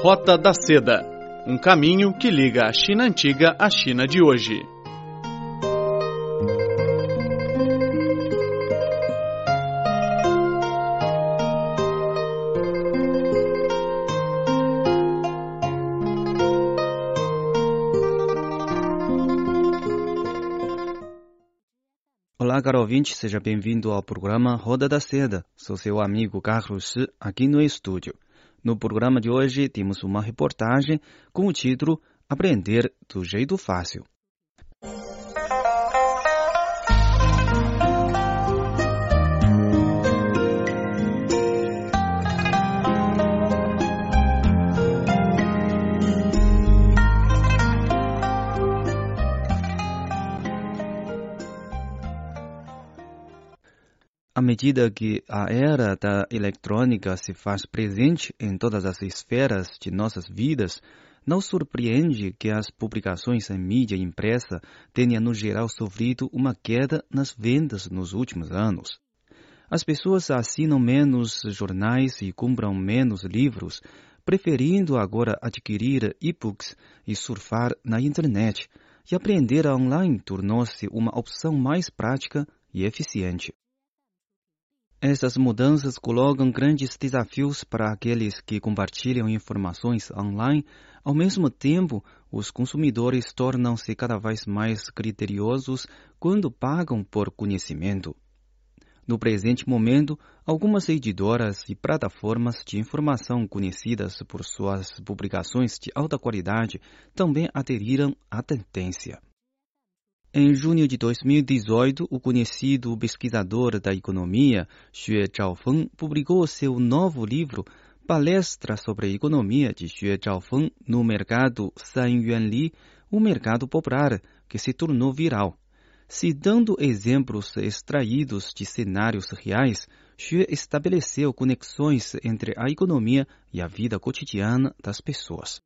Rota da Seda um caminho que liga a China antiga à China de hoje. Olá, caro ouvinte, seja bem-vindo ao programa Roda da Seda. Sou seu amigo Carlos aqui no estúdio. No programa de hoje temos uma reportagem com o título Aprender do Jeito Fácil. À medida que a era da eletrônica se faz presente em todas as esferas de nossas vidas, não surpreende que as publicações em mídia impressa tenham no geral sofrido uma queda nas vendas nos últimos anos. As pessoas assinam menos jornais e compram menos livros, preferindo agora adquirir e-books e surfar na internet, e aprender online tornou-se uma opção mais prática e eficiente. Essas mudanças colocam grandes desafios para aqueles que compartilham informações online. Ao mesmo tempo, os consumidores tornam-se cada vez mais criteriosos quando pagam por conhecimento. No presente momento, algumas editoras e plataformas de informação conhecidas por suas publicações de alta qualidade também aderiram à tendência. Em junho de 2018, o conhecido pesquisador da economia Xue Zhaofeng publicou seu novo livro Palestra sobre a Economia de Xue Zhaofeng no mercado San Yuanli, o mercado popular, que se tornou viral. Citando exemplos extraídos de cenários reais, Xue estabeleceu conexões entre a economia e a vida cotidiana das pessoas.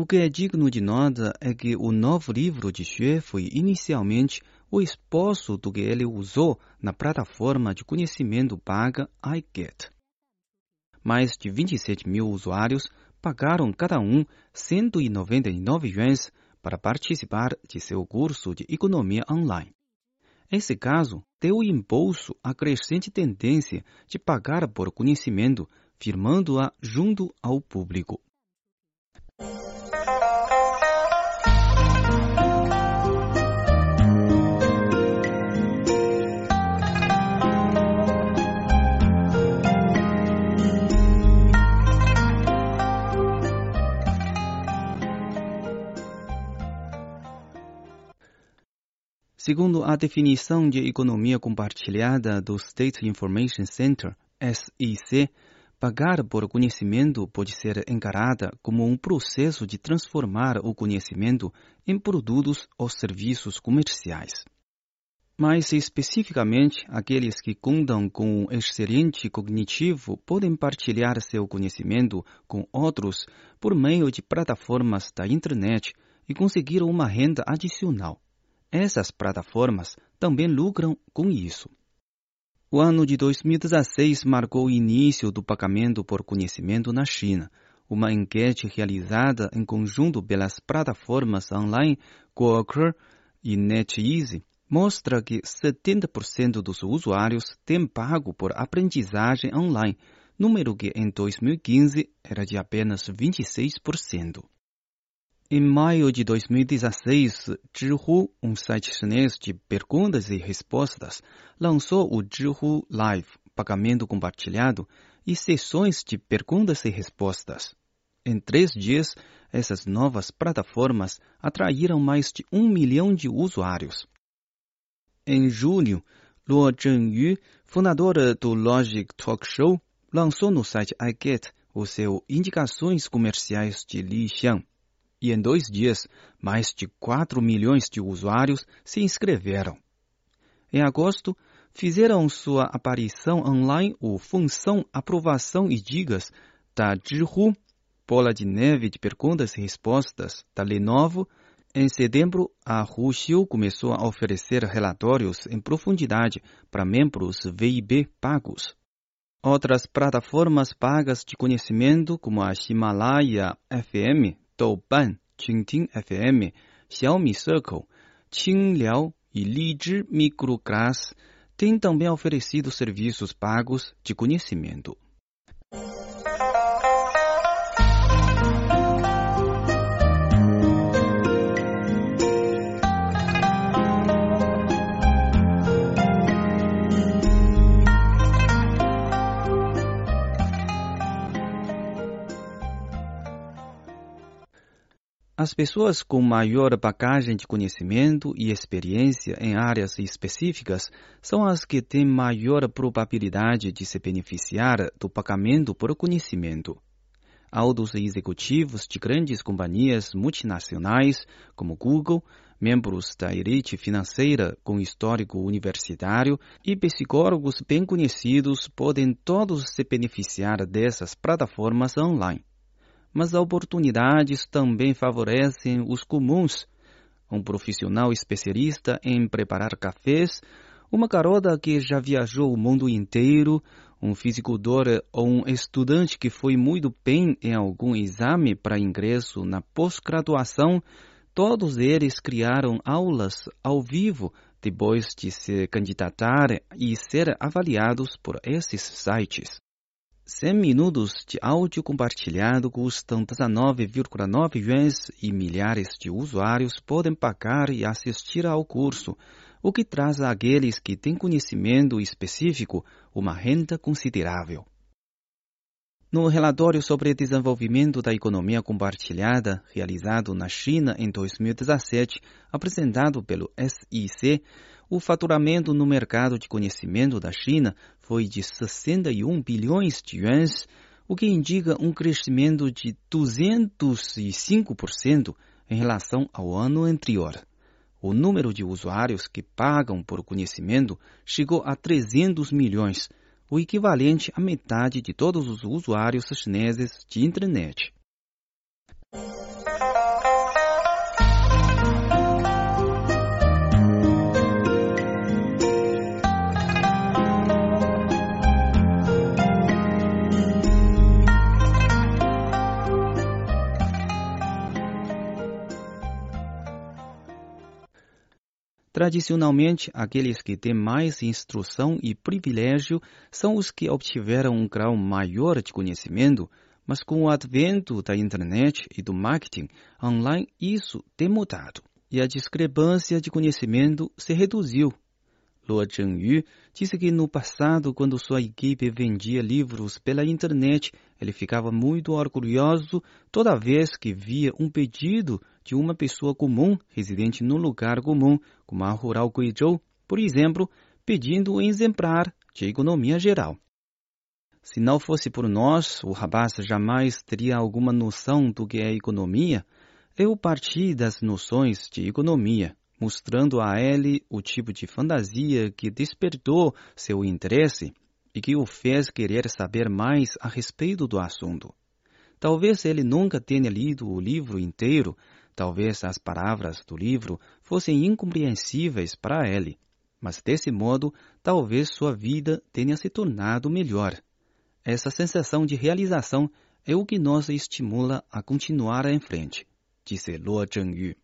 O que é digno de nota é que o novo livro de Xue foi inicialmente o esposo do que ele usou na plataforma de conhecimento paga iGet. Mais de 27 mil usuários pagaram cada um 199 yuans para participar de seu curso de economia online. Esse caso deu impulso à crescente tendência de pagar por conhecimento, firmando-a junto ao público. Segundo a definição de economia compartilhada do State Information Center, SIC, pagar por conhecimento pode ser encarada como um processo de transformar o conhecimento em produtos ou serviços comerciais. Mais especificamente, aqueles que contam com um excelente cognitivo podem partilhar seu conhecimento com outros por meio de plataformas da internet e conseguir uma renda adicional. Essas plataformas também lucram com isso. O ano de 2016 marcou o início do pagamento por conhecimento na China. Uma enquete realizada em conjunto pelas plataformas online Quaker e NetEasy mostra que 70% dos usuários têm pago por aprendizagem online, número que em 2015 era de apenas 26%. Em maio de 2016, Zhihu, um site chinês de perguntas e respostas, lançou o Zhihu Live, pagamento compartilhado, e sessões de perguntas e respostas. Em três dias, essas novas plataformas atraíram mais de um milhão de usuários. Em julho, Luo Zhenyu, fundadora do Logic Talk Show, lançou no site iGet o seu Indicações Comerciais de Li Xiang e em dois dias, mais de 4 milhões de usuários se inscreveram. Em agosto, fizeram sua aparição online o Função Aprovação e Dicas da Zhihu, bola de neve de perguntas e respostas da Lenovo. Em setembro, a Huxiu começou a oferecer relatórios em profundidade para membros VIB pagos. Outras plataformas pagas de conhecimento, como a Himalaya FM, Douban, Qingting FM, Xiaomi Circle, Qingliao e Lizhi Microclass, têm também oferecido serviços pagos de conhecimento. As pessoas com maior bagagem de conhecimento e experiência em áreas específicas são as que têm maior probabilidade de se beneficiar do pagamento por conhecimento. Altos executivos de grandes companhias multinacionais, como Google, membros da elite financeira com histórico universitário e psicólogos bem conhecidos podem todos se beneficiar dessas plataformas online mas oportunidades também favorecem os comuns. Um profissional especialista em preparar cafés, uma garota que já viajou o mundo inteiro, um fisicultor ou um estudante que foi muito bem em algum exame para ingresso na pós-graduação, todos eles criaram aulas ao vivo depois de se candidatar e ser avaliados por esses sites. 100 minutos de áudio compartilhado custam 19,9 yuans e milhares de usuários podem pagar e assistir ao curso, o que traz àqueles que têm conhecimento específico uma renda considerável. No relatório sobre desenvolvimento da economia compartilhada, realizado na China em 2017, apresentado pelo SIC, o faturamento no mercado de conhecimento da China foi de 61 bilhões de yuans, o que indica um crescimento de 205% em relação ao ano anterior. O número de usuários que pagam por conhecimento chegou a 300 milhões, o equivalente à metade de todos os usuários chineses de internet. Tradicionalmente, aqueles que têm mais instrução e privilégio são os que obtiveram um grau maior de conhecimento, mas com o advento da internet e do marketing online, isso tem mudado. E a discrepância de conhecimento se reduziu Luo Zhengyu disse que no passado, quando sua equipe vendia livros pela internet, ele ficava muito orgulhoso toda vez que via um pedido de uma pessoa comum residente no lugar comum, como a Rural Guizhou, por exemplo, pedindo um exemplar de economia geral. Se não fosse por nós, o rapaz jamais teria alguma noção do que é economia. Eu parti das noções de economia mostrando a ele o tipo de fantasia que despertou seu interesse e que o fez querer saber mais a respeito do assunto. Talvez ele nunca tenha lido o livro inteiro, talvez as palavras do livro fossem incompreensíveis para ele, mas desse modo, talvez sua vida tenha se tornado melhor. Essa sensação de realização é o que nos estimula a continuar em frente, disse Luo Zhengyu.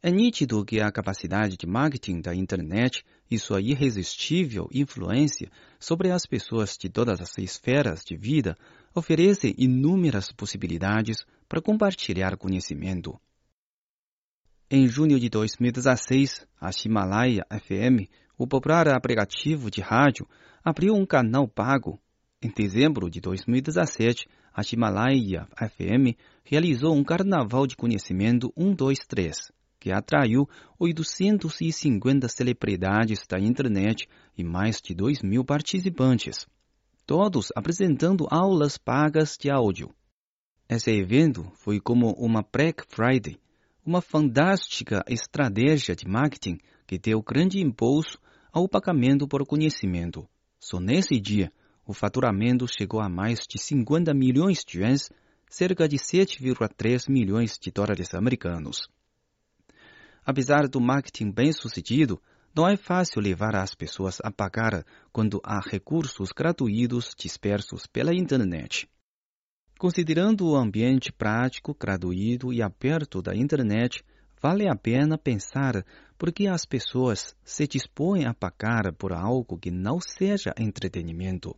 É nítido que a capacidade de marketing da internet e sua irresistível influência sobre as pessoas de todas as esferas de vida oferecem inúmeras possibilidades para compartilhar conhecimento. Em junho de 2016, a Himalaya FM, o popular aplicativo de rádio, abriu um canal pago. Em dezembro de 2017, a Himalaya FM realizou um carnaval de conhecimento 123 que atraiu 850 celebridades da internet e mais de 2 mil participantes, todos apresentando aulas pagas de áudio. Esse evento foi como uma Black Friday, uma fantástica estratégia de marketing que deu grande impulso ao pagamento por conhecimento. Só nesse dia, o faturamento chegou a mais de 50 milhões de yuans, cerca de 7,3 milhões de dólares americanos. Apesar do marketing bem sucedido, não é fácil levar as pessoas a pagar quando há recursos gratuitos dispersos pela internet. Considerando o ambiente prático, gratuito e aberto da internet, vale a pena pensar por que as pessoas se dispõem a pagar por algo que não seja entretenimento.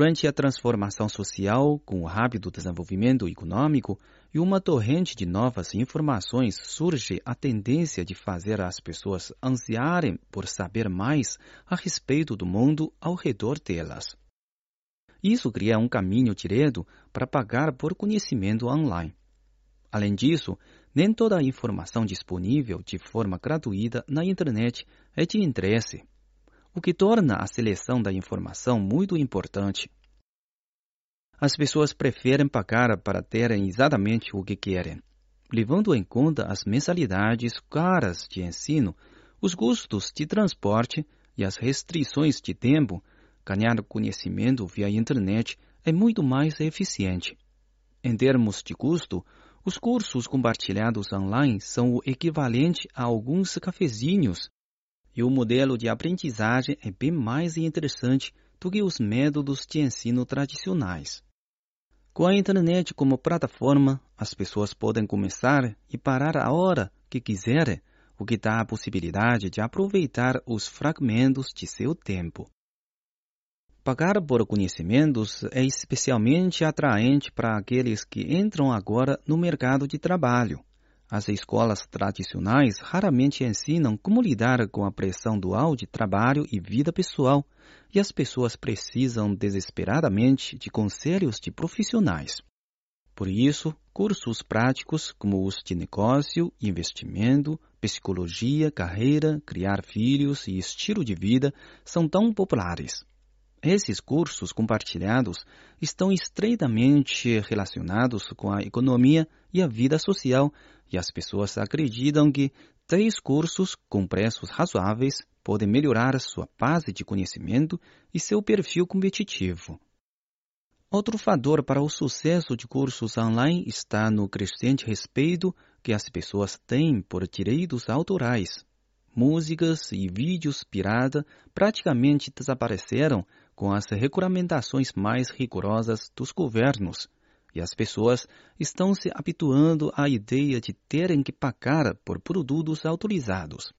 Durante a transformação social, com o rápido desenvolvimento econômico e uma torrente de novas informações, surge a tendência de fazer as pessoas ansiarem por saber mais a respeito do mundo ao redor delas. Isso cria um caminho direto para pagar por conhecimento online. Além disso, nem toda a informação disponível de forma gratuita na internet é de interesse o que torna a seleção da informação muito importante. As pessoas preferem pagar para terem exatamente o que querem, levando em conta as mensalidades caras de ensino, os custos de transporte e as restrições de tempo. Ganhar conhecimento via internet é muito mais eficiente. Em termos de custo, os cursos compartilhados online são o equivalente a alguns cafezinhos e o modelo de aprendizagem é bem mais interessante do que os métodos de ensino tradicionais. Com a internet como plataforma, as pessoas podem começar e parar a hora que quiserem, o que dá a possibilidade de aproveitar os fragmentos de seu tempo. Pagar por conhecimentos é especialmente atraente para aqueles que entram agora no mercado de trabalho. As escolas tradicionais raramente ensinam como lidar com a pressão dual de trabalho e vida pessoal, e as pessoas precisam desesperadamente de conselhos de profissionais. Por isso, cursos práticos como os de negócio, investimento, psicologia, carreira, criar filhos e estilo de vida são tão populares. Esses cursos compartilhados estão estreitamente relacionados com a economia e a vida social, e as pessoas acreditam que três cursos com preços razoáveis podem melhorar sua base de conhecimento e seu perfil competitivo. Outro fator para o sucesso de cursos online está no crescente respeito que as pessoas têm por direitos autorais. Músicas e vídeos pirata praticamente desapareceram com as regulamentações mais rigorosas dos governos, e as pessoas estão se habituando à ideia de terem que pagar por produtos autorizados.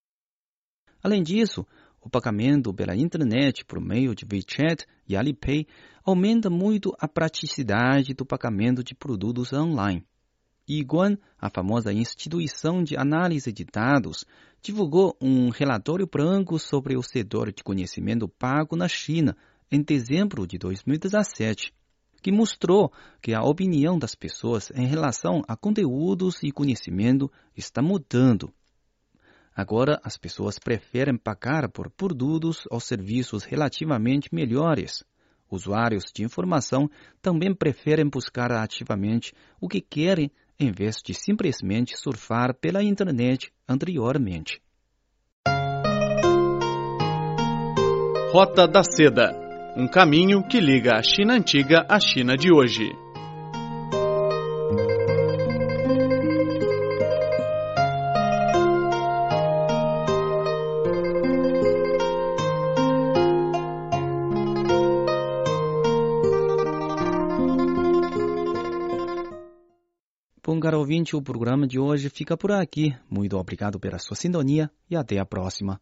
Além disso, o pagamento pela internet por meio de WeChat e Alipay aumenta muito a praticidade do pagamento de produtos online. Iguan, a famosa instituição de análise de dados, divulgou um relatório branco sobre o setor de conhecimento pago na China em dezembro de 2017, que mostrou que a opinião das pessoas em relação a conteúdos e conhecimento está mudando. Agora, as pessoas preferem pagar por produtos ou serviços relativamente melhores. Usuários de informação também preferem buscar ativamente o que querem em vez de simplesmente surfar pela internet anteriormente. Rota da Seda um caminho que liga a China antiga à China de hoje. Bom, caro ouvinte, o programa de hoje fica por aqui. Muito obrigado pela sua sintonia e até a próxima.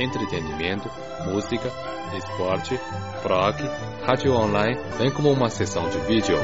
entretenimento, música, esporte, blog, rádio online, bem como uma sessão de vídeo.